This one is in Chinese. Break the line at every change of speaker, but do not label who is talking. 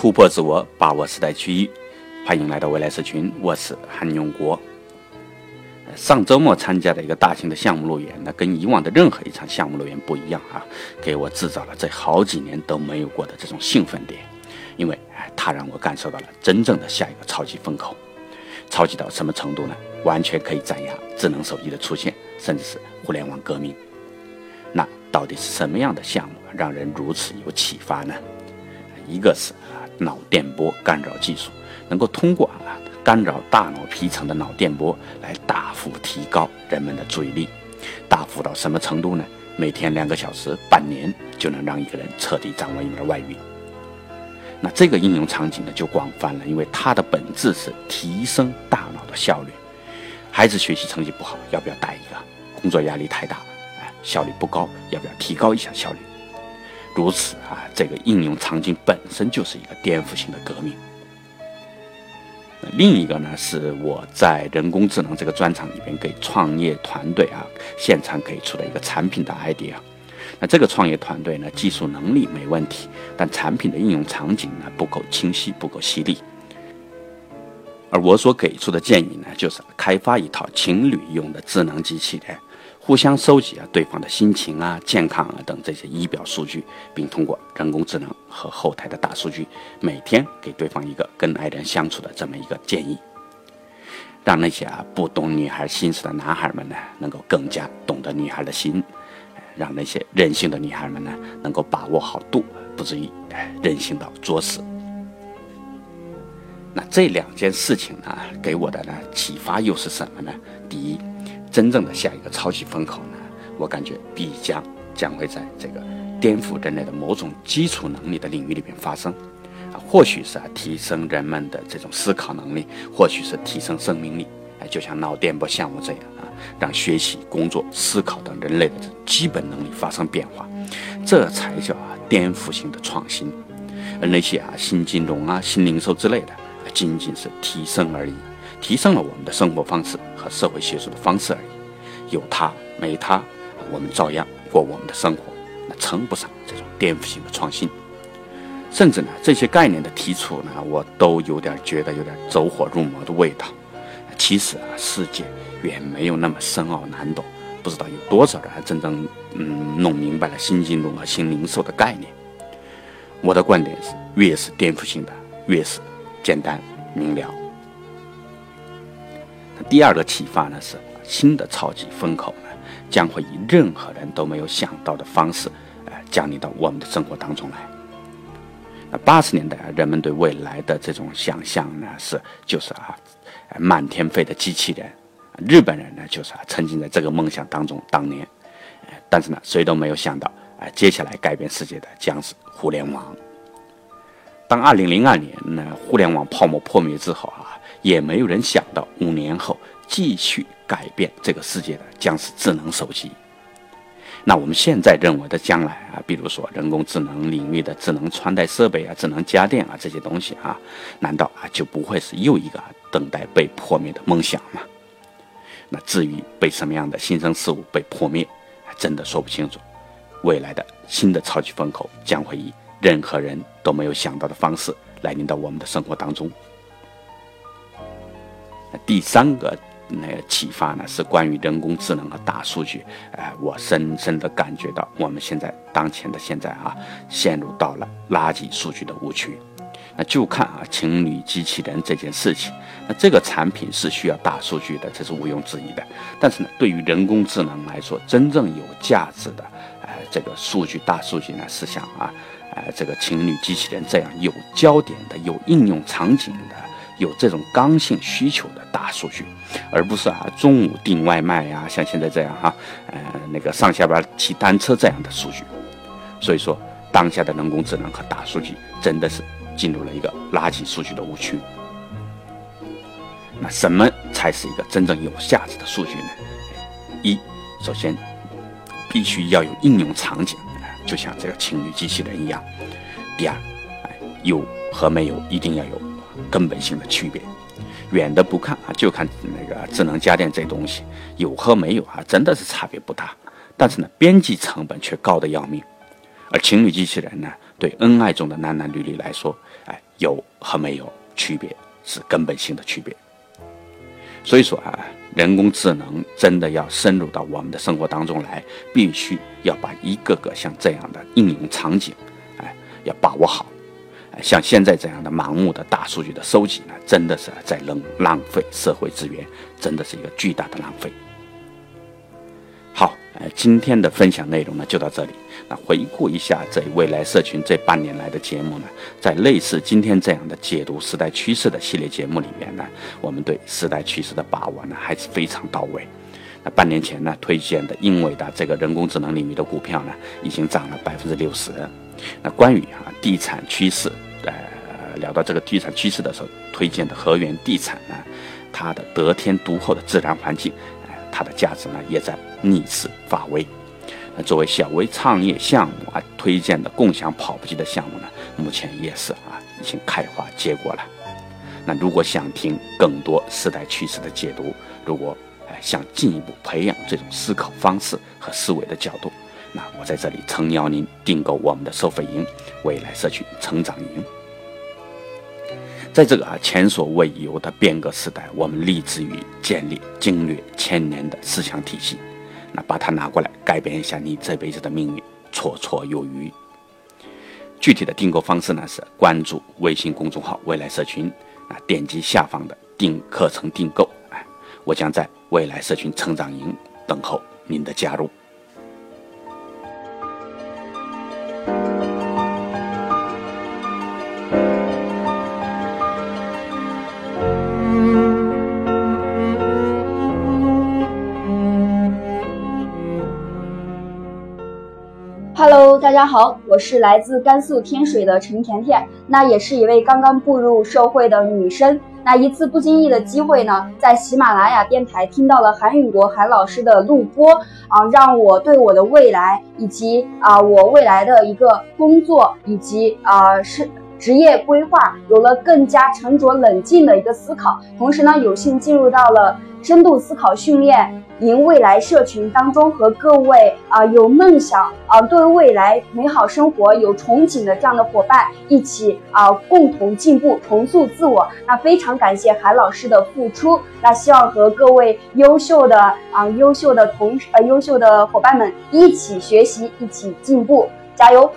突破自我，把握时代趋势。欢迎来到未来社群，我是韩永国。上周末参加的一个大型的项目路演，那跟以往的任何一场项目路演不一样啊，给我制造了这好几年都没有过的这种兴奋点，因为它让我感受到了真正的下一个超级风口。超级到什么程度呢？完全可以斩压智能手机的出现，甚至是互联网革命。那到底是什么样的项目让人如此有启发呢？一个是脑电波干扰技术，能够通过啊干扰大脑皮层的脑电波来大幅提高人们的注意力，大幅到什么程度呢？每天两个小时，半年就能让一个人彻底掌握一门外语。那这个应用场景呢就广泛了，因为它的本质是提升大脑的效率。孩子学习成绩不好，要不要带一个？工作压力太大了，哎，效率不高，要不要提高一下效率？如此啊，这个应用场景本身就是一个颠覆性的革命。另一个呢，是我在人工智能这个专场里边给创业团队啊现场给出的一个产品的 idea。那这个创业团队呢，技术能力没问题，但产品的应用场景呢不够清晰，不够犀利。而我所给出的建议呢，就是开发一套情侣用的智能机器人，互相收集啊对方的心情啊、健康啊等这些仪表数据，并通过人工智能和后台的大数据，每天给对方一个跟爱人相处的这么一个建议，让那些啊不懂女孩心思的男孩们呢，能够更加懂得女孩的心，让那些任性的女孩们呢，能够把握好度，不至于任性到作死。那这两件事情呢，给我的呢启发又是什么呢？第一，真正的下一个超级风口呢，我感觉必将将会在这个颠覆人类的某种基础能力的领域里边发生，啊，或许是啊提升人们的这种思考能力，或许是提升生命力，哎，就像脑电波项目这样啊，让学习、工作、思考等人类的基本能力发生变化，这才叫啊颠覆性的创新，而那些啊新金融啊、新零售之类的。仅仅是提升而已，提升了我们的生活方式和社会学术的方式而已。有它没它，我们照样过我们的生活，那称不上这种颠覆性的创新。甚至呢，这些概念的提出呢，我都有点觉得有点走火入魔的味道。其实啊，世界远没有那么深奥难懂，不知道有多少人还真正嗯弄明白了新金融和新零售的概念。我的观点是，越是颠覆性的，越是。简单明了。第二个启发呢是，新的超级风口呢将会以任何人都没有想到的方式，呃，降临到我们的生活当中来。那八十年代啊，人们对未来的这种想象呢是，就是啊，满天飞的机器人。日本人呢就是啊，沉浸在这个梦想当中。当年，但是呢，谁都没有想到，啊，接下来改变世界的将是互联网。当二零零二年呢，互联网泡沫破灭之后啊，也没有人想到五年后继续改变这个世界的将是智能手机。那我们现在认为的将来啊，比如说人工智能领域的智能穿戴设备啊、智能家电啊这些东西啊，难道啊就不会是又一个等待被破灭的梦想吗？那至于被什么样的新生事物被破灭，真的说不清楚。未来的新的超级风口将会以。任何人都没有想到的方式来临到我们的生活当中。第三个那个启发呢，是关于人工智能和大数据。哎，我深深的感觉到，我们现在当前的现在啊，陷入到了垃圾数据的误区。那就看啊，情侣机器人这件事情，那这个产品是需要大数据的，这是毋庸置疑的。但是呢，对于人工智能来说，真正有价值的，哎，这个数据大数据呢，是像啊。哎，这个情侣机器人这样有焦点的、有应用场景的、有这种刚性需求的大数据，而不是啊中午订外卖呀，像现在这样哈，呃那个上下班骑单车这样的数据。所以说，当下的人工智能和大数据真的是进入了一个垃圾数据的误区。那什么才是一个真正有价值的数据呢？一，首先必须要有应用场景。就像这个情侣机器人一样。第二，有和没有一定要有根本性的区别。远的不看啊，就看那个智能家电这东西，有和没有啊，真的是差别不大。但是呢，边际成本却高得要命。而情侣机器人呢，对恩爱中的男男女女来说，哎，有和没有区别是根本性的区别。所以说啊，人工智能真的要深入到我们的生活当中来，必须要把一个个像这样的应用场景，哎，要把握好。像现在这样的盲目的大数据的收集呢，真的是在浪浪费社会资源，真的是一个巨大的浪费。好，呃，今天的分享内容呢就到这里。那回顾一下这未来社群这半年来的节目呢，在类似今天这样的解读时代趋势的系列节目里面呢，我们对时代趋势的把握呢还是非常到位。那半年前呢推荐的英伟达这个人工智能领域的股票呢，已经涨了百分之六十。那关于啊地产趋势，呃，聊到这个地产趋势的时候，推荐的河源地产呢，它的得天独厚的自然环境，呃，它的价值呢也在逆势发威。那作为小微创业项目啊，推荐的共享跑步机的项目呢，目前也是啊已经开花结果了。那如果想听更多时代趋势的解读，如果呃想进一步培养这种思考方式和思维的角度，那我在这里诚邀您订购我们的收费营——未来社区成长营。在这个啊前所未有的变革时代，我们立志于建立经略千年的思想体系。那把它拿过来，改变一下你这辈子的命运，绰绰有余。具体的订购方式呢是关注微信公众号“未来社群”，啊，点击下方的订课程订购，哎，我将在未来社群成长营等候您的加入。
大家好，我是来自甘肃天水的陈甜甜，那也是一位刚刚步入社会的女生。那一次不经意的机会呢，在喜马拉雅电台听到了韩永国韩老师的录播啊，让我对我的未来以及啊我未来的一个工作以及啊是。职业规划有了更加沉着冷静的一个思考，同时呢，有幸进入到了深度思考训练营未来社群当中，和各位啊有梦想啊对未来美好生活有憧憬的这样的伙伴一起啊共同进步，重塑自我。那非常感谢韩老师的付出，那希望和各位优秀的啊优秀的同呃优秀的伙伴们一起学习，一起进步，加油！